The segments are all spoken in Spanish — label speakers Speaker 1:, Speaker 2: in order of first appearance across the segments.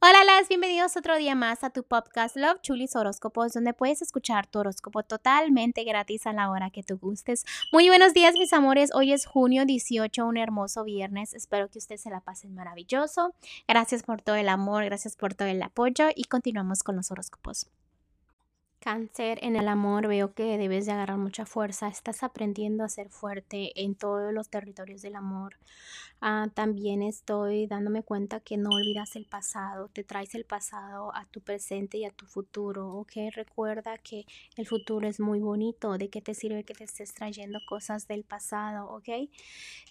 Speaker 1: Hola, las bienvenidos otro día más a tu podcast Love Chulis Horóscopos, donde puedes escuchar tu horóscopo totalmente gratis a la hora que tú gustes. Muy buenos días, mis amores. Hoy es junio 18, un hermoso viernes. Espero que ustedes se la pasen maravilloso. Gracias por todo el amor, gracias por todo el apoyo y continuamos con los horóscopos. Cáncer, en el amor veo que debes de agarrar mucha fuerza, estás aprendiendo a ser fuerte en todos los territorios del amor. Ah, también estoy dándome cuenta que no olvidas el pasado, te traes el pasado a tu presente y a tu futuro, ¿ok? Recuerda que el futuro es muy bonito, ¿de qué te sirve que te estés trayendo cosas del pasado, ¿ok?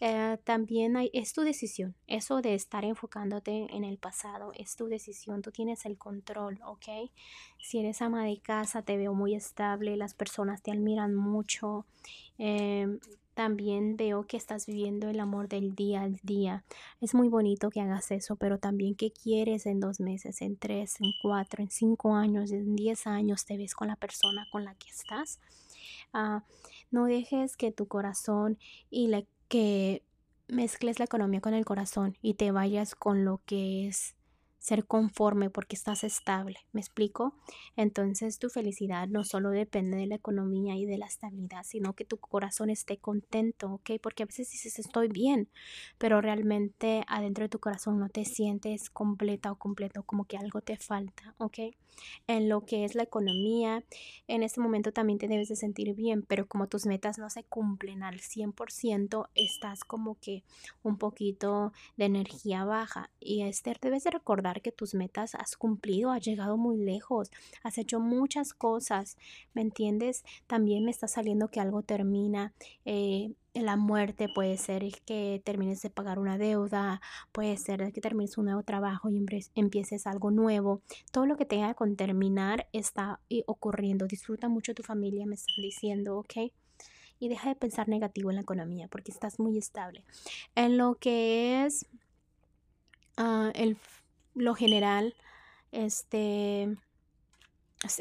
Speaker 1: Eh, también hay, es tu decisión, eso de estar enfocándote en el pasado, es tu decisión, tú tienes el control, ¿ok? Si eres ama de casa, te veo muy estable, las personas te admiran mucho. Em, también veo que estás viviendo el amor del día al día. Es muy bonito que hagas eso, pero también qué quieres en dos meses, en tres, en cuatro, en cinco años, en diez años te ves con la persona con la que estás. Ah, no dejes que tu corazón y la, que mezcles la economía con el corazón y te vayas con lo que es ser conforme porque estás estable, ¿me explico? Entonces tu felicidad no solo depende de la economía y de la estabilidad, sino que tu corazón esté contento, ¿ok? Porque a veces dices estoy bien, pero realmente adentro de tu corazón no te sientes completa o completo, como que algo te falta, ¿ok? En lo que es la economía, en este momento también te debes de sentir bien, pero como tus metas no se cumplen al 100%, estás como que un poquito de energía baja y Esther debes de recordar que tus metas has cumplido, has llegado muy lejos, has hecho muchas cosas, ¿me entiendes? También me está saliendo que algo termina. Eh, la muerte puede ser que termines de pagar una deuda, puede ser que termines un nuevo trabajo y empieces algo nuevo. Todo lo que tenga con terminar está eh, ocurriendo. Disfruta mucho tu familia, me están diciendo, ¿ok? Y deja de pensar negativo en la economía porque estás muy estable. En lo que es uh, el lo general, este,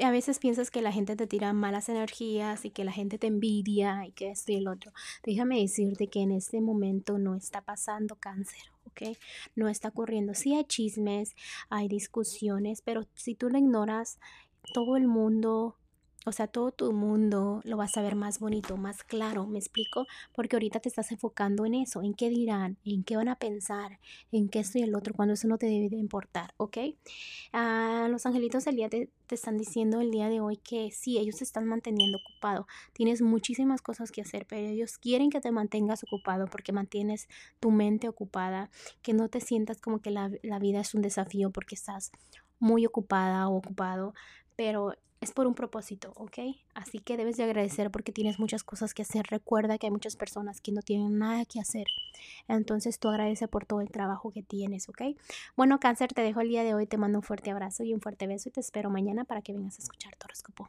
Speaker 1: a veces piensas que la gente te tira malas energías y que la gente te envidia y que esto y el otro. Déjame decirte que en este momento no está pasando cáncer, ¿ok? No está ocurriendo. Sí hay chismes, hay discusiones, pero si tú lo ignoras, todo el mundo o sea, todo tu mundo lo vas a ver más bonito, más claro, ¿me explico? Porque ahorita te estás enfocando en eso, en qué dirán, en qué van a pensar, en qué esto y el otro, cuando eso no te debe de importar, ¿ok? Ah, los angelitos del día te, te, están diciendo el día de hoy que sí, ellos te están manteniendo ocupado. Tienes muchísimas cosas que hacer, pero ellos quieren que te mantengas ocupado porque mantienes tu mente ocupada, que no te sientas como que la, la vida es un desafío porque estás muy ocupada o ocupado, pero es por un propósito, ¿ok? Así que debes de agradecer porque tienes muchas cosas que hacer. Recuerda que hay muchas personas que no tienen nada que hacer. Entonces tú agradece por todo el trabajo que tienes, ¿ok? Bueno, cáncer, te dejo el día de hoy. Te mando un fuerte abrazo y un fuerte beso y te espero mañana para que vengas a escuchar tu horóscopo.